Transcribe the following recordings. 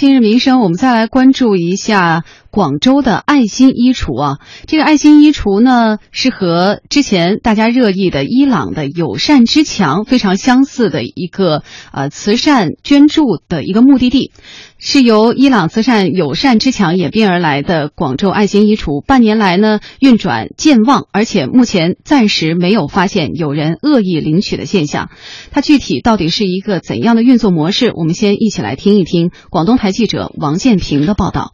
今日民生，我们再来关注一下广州的爱心衣橱啊。这个爱心衣橱呢，是和之前大家热议的伊朗的友善之墙非常相似的一个呃慈善捐助的一个目的地，是由伊朗慈善友善之墙演变而来的广州爱心衣橱。半年来呢，运转健旺，而且目前暂时没有发现有人恶意领取的现象。它具体到底是一个怎样的运作模式？我们先一起来听一听广东台记者王建平的报道。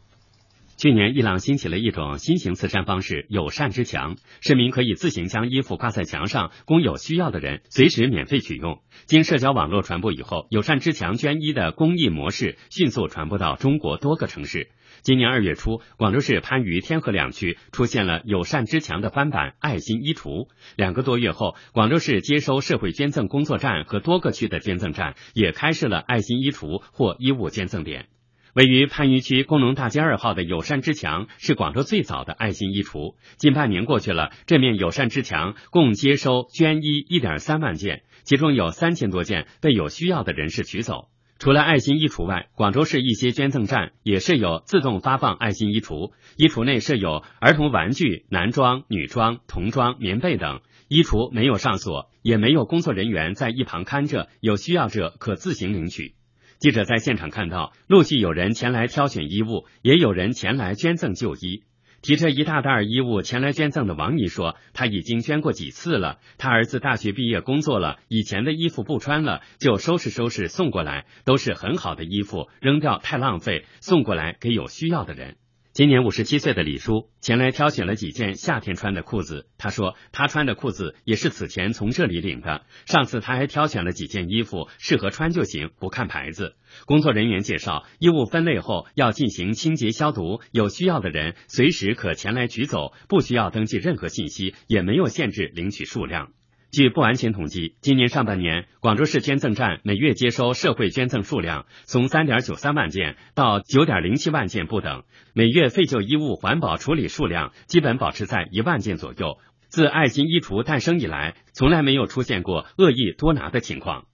去年，伊朗兴起了一种新型慈善方式——友善之墙，市民可以自行将衣服挂在墙上，供有需要的人随时免费取用。经社交网络传播以后，友善之墙捐衣的公益模式迅速传播到中国多个城市。今年二月初，广州市番禺天河两区出现了友善之墙的翻版爱心衣橱。两个多月后，广州市接收社会捐赠工作站和多个区的捐赠站也开设了爱心衣橱或衣物捐赠点。位于番禺区工农大街二号的友善之墙是广州最早的爱心衣橱。近半年过去了，这面友善之墙共接收捐衣一点三万件，其中有三千多件被有需要的人士取走。除了爱心衣橱外，广州市一些捐赠站也设有自动发放爱心衣橱，衣橱内设有儿童玩具、男装、女装、童装、棉被等。衣橱没有上锁，也没有工作人员在一旁看着，有需要者可自行领取。记者在现场看到，陆续有人前来挑选衣物，也有人前来捐赠旧衣。提着一大袋衣物前来捐赠的王姨说：“她已经捐过几次了。她儿子大学毕业工作了，以前的衣服不穿了，就收拾收拾送过来，都是很好的衣服，扔掉太浪费，送过来给有需要的人。”今年五十七岁的李叔前来挑选了几件夏天穿的裤子。他说，他穿的裤子也是此前从这里领的。上次他还挑选了几件衣服，适合穿就行，不看牌子。工作人员介绍，衣物分类后要进行清洁消毒，有需要的人随时可前来取走，不需要登记任何信息，也没有限制领取数量。据不完全统计，今年上半年，广州市捐赠站每月接收社会捐赠数量从三点九三万件到九点零七万件不等，每月废旧衣物环保处理数量基本保持在一万件左右。自爱心衣橱诞生以来，从来没有出现过恶意多拿的情况。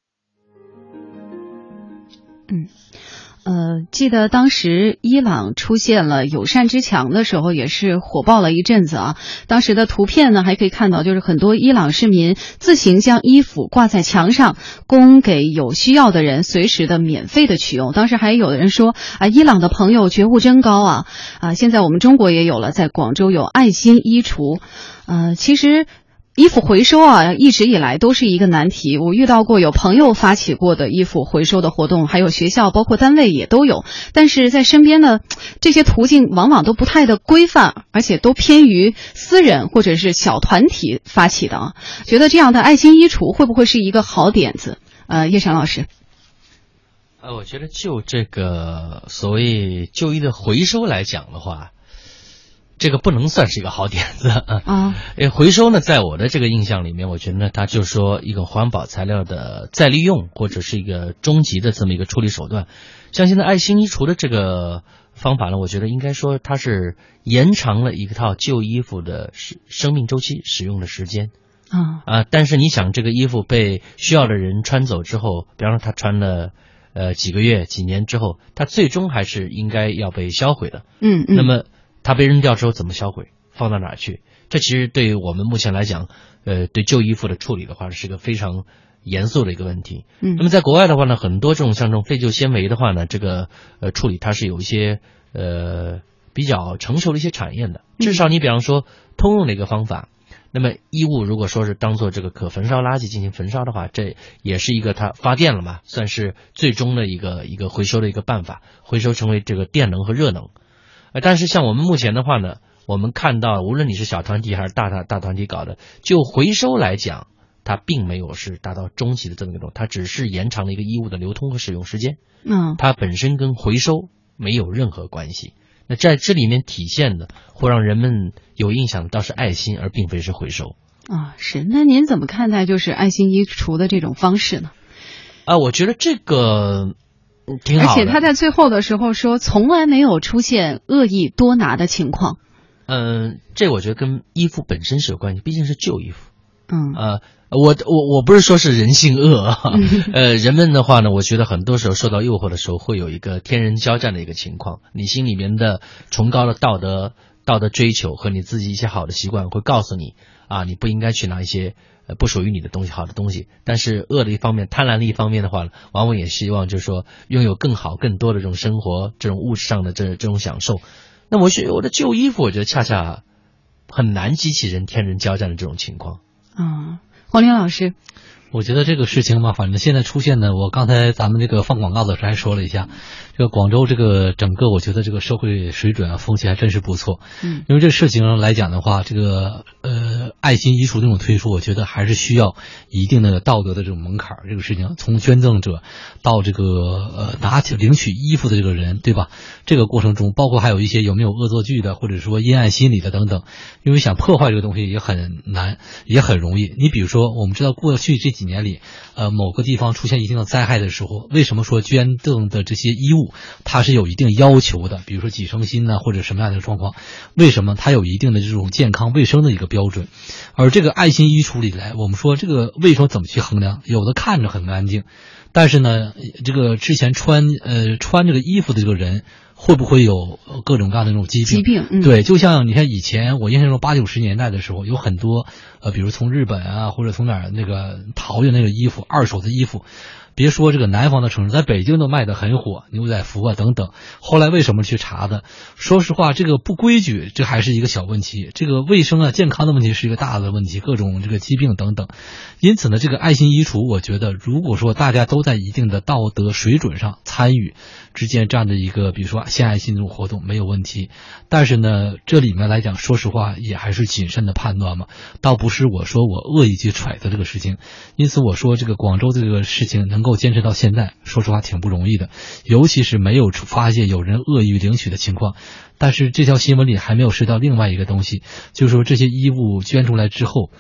嗯。呃，记得当时伊朗出现了友善之墙的时候，也是火爆了一阵子啊。当时的图片呢，还可以看到，就是很多伊朗市民自行将衣服挂在墙上，供给有需要的人随时的免费的取用。当时还有的人说啊，伊朗的朋友觉悟真高啊啊！现在我们中国也有了，在广州有爱心衣橱，呃，其实。衣服回收啊，一直以来都是一个难题。我遇到过有朋友发起过的衣服回收的活动，还有学校包括单位也都有。但是在身边呢，这些途径往往都不太的规范，而且都偏于私人或者是小团体发起的啊。觉得这样的爱心衣橱会不会是一个好点子？呃，叶晨老师，呃，我觉得就这个所谓旧衣的回收来讲的话。这个不能算是一个好点子啊！诶，回收呢，在我的这个印象里面，我觉得，它就是说一个环保材料的再利用，或者是一个终极的这么一个处理手段。像现在爱心衣橱的这个方法呢，我觉得应该说它是延长了一套旧衣服的生生命周期使用的时间啊啊！但是你想，这个衣服被需要的人穿走之后，比方说他穿了呃几个月、几年之后，他最终还是应该要被销毁的。嗯嗯。那么。它被扔掉之后怎么销毁？放到哪儿去？这其实对于我们目前来讲，呃，对旧衣服的处理的话，是个非常严肃的一个问题。嗯，那么在国外的话呢，很多这种像这种废旧纤维的话呢，这个呃处理它是有一些呃比较成熟的一些产业的。至少你比方说通用的一个方法，那么衣物如果说是当做这个可焚烧垃圾进行焚烧的话，这也是一个它发电了嘛，算是最终的一个一个回收的一个办法，回收成为这个电能和热能。呃，但是像我们目前的话呢，我们看到，无论你是小团体还是大大大团体搞的，就回收来讲，它并没有是达到终极的这么一种，它只是延长了一个衣物的流通和使用时间。嗯，它本身跟回收没有任何关系。那在这里面体现的，会让人们有印象的，倒是爱心，而并非是回收。啊，是。那您怎么看待就是爱心衣橱的这种方式呢？啊，我觉得这个。而且他在最后的时候说，从来没有出现恶意多拿的情况。嗯，这我觉得跟衣服本身是有关系，毕竟是旧衣服。嗯，呃，我我我不是说是人性恶，呃，人们的话呢，我觉得很多时候受到诱惑的时候，会有一个天人交战的一个情况，你心里面的崇高的道德道德追求和你自己一些好的习惯会告诉你啊，你不应该去拿一些呃不属于你的东西，好的东西。但是恶的一方面，贪婪的一方面的话，往往也希望就是说拥有更好、更多的这种生活，这种物质上的这这种享受。那我觉我的旧衣服，我觉得恰恰很难激起人天人交战的这种情况。啊，黄玲老师，我觉得这个事情嘛，反正现在出现的，我刚才咱们这个放广告的时候还说了一下，这个广州这个整个，我觉得这个社会水准啊，风气还真是不错。嗯，因为这事情来讲的话，这个呃爱心衣橱这种推出，我觉得还是需要一定的道德的这种门槛。这个事情从捐赠者到这个呃拿起领取衣服的这个人，对吧？这个过程中，包括还有一些有没有恶作剧的，或者说阴暗心理的等等。因为想破坏这个东西也很难，也很容易。你比如说，我们知道过去这几年里，呃，某个地方出现一定的灾害的时候，为什么说捐赠的这些衣物它是有一定要求的？比如说几成新呢，或者什么样的状况？为什么它有一定的这种健康卫生的一个标准？而这个爱心衣橱里来，我们说这个卫生怎么去衡量？有的看着很干净，但是呢，这个之前穿呃穿这个衣服的这个人。会不会有各种各样的那种疾病？疾病，对，就像你看以前我印象中八九十年代的时候，有很多呃，比如从日本啊，或者从哪儿那个淘的那个衣服，二手的衣服。别说这个南方的城市，在北京都卖的很火，牛仔服啊等等。后来为什么去查的？说实话，这个不规矩，这还是一个小问题；这个卫生啊、健康的问题是一个大的问题，各种这个疾病等等。因此呢，这个爱心衣橱，我觉得如果说大家都在一定的道德水准上参与，之间这样的一个，比如说献爱心这种活动没有问题。但是呢，这里面来讲，说实话也还是谨慎的判断嘛，倒不是我说我恶意去揣测这个事情。因此我说这个广州这个事情能。能够坚持到现在，说实话挺不容易的，尤其是没有发现有人恶意领取的情况。但是这条新闻里还没有涉及到另外一个东西，就是说这些衣物捐出来之后，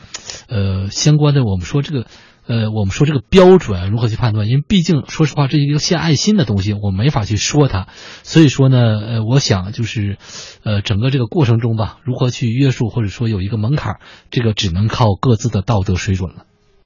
呃，相关的我们说这个，呃，我们说这个标准如何去判断？因为毕竟说实话，这是一个献爱心的东西，我没法去说它。所以说呢，呃，我想就是，呃，整个这个过程中吧，如何去约束或者说有一个门槛，这个只能靠各自的道德水准了。